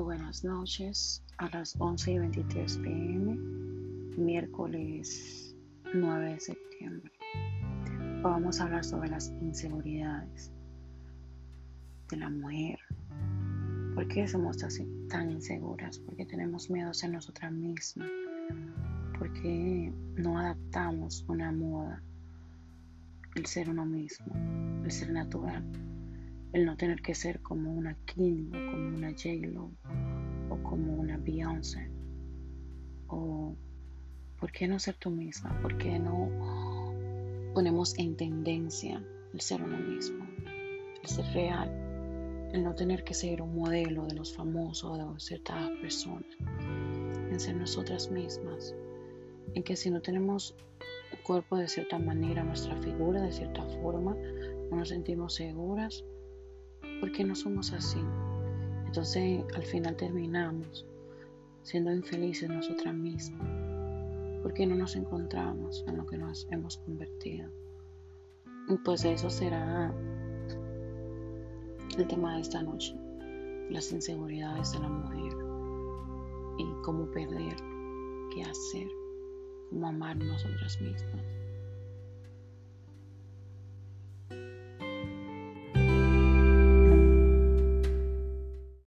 buenas noches a las 11 y 23 pm, miércoles 9 de septiembre. vamos a hablar sobre las inseguridades de la mujer. ¿Por qué somos así, tan inseguras? ¿Por qué tenemos miedo a ser nosotras mismas? ¿Por qué no adaptamos una moda? El ser uno mismo, el ser natural el no tener que ser como una Kim o como una J-Lo o como una Beyoncé. O ¿por qué no ser tú misma? ¿Por qué no ponemos en tendencia el ser uno mismo? El ser real. El no tener que ser un modelo de los famosos de ciertas personas. En ser nosotras mismas. En que si no tenemos cuerpo de cierta manera, nuestra figura de cierta forma, no nos sentimos seguras, ¿Por qué no somos así? Entonces al final terminamos siendo infelices nosotras mismas. ¿Por qué no nos encontramos en lo que nos hemos convertido? Y pues eso será el tema de esta noche, las inseguridades de la mujer y cómo perder, qué hacer, cómo amar nosotras mismas.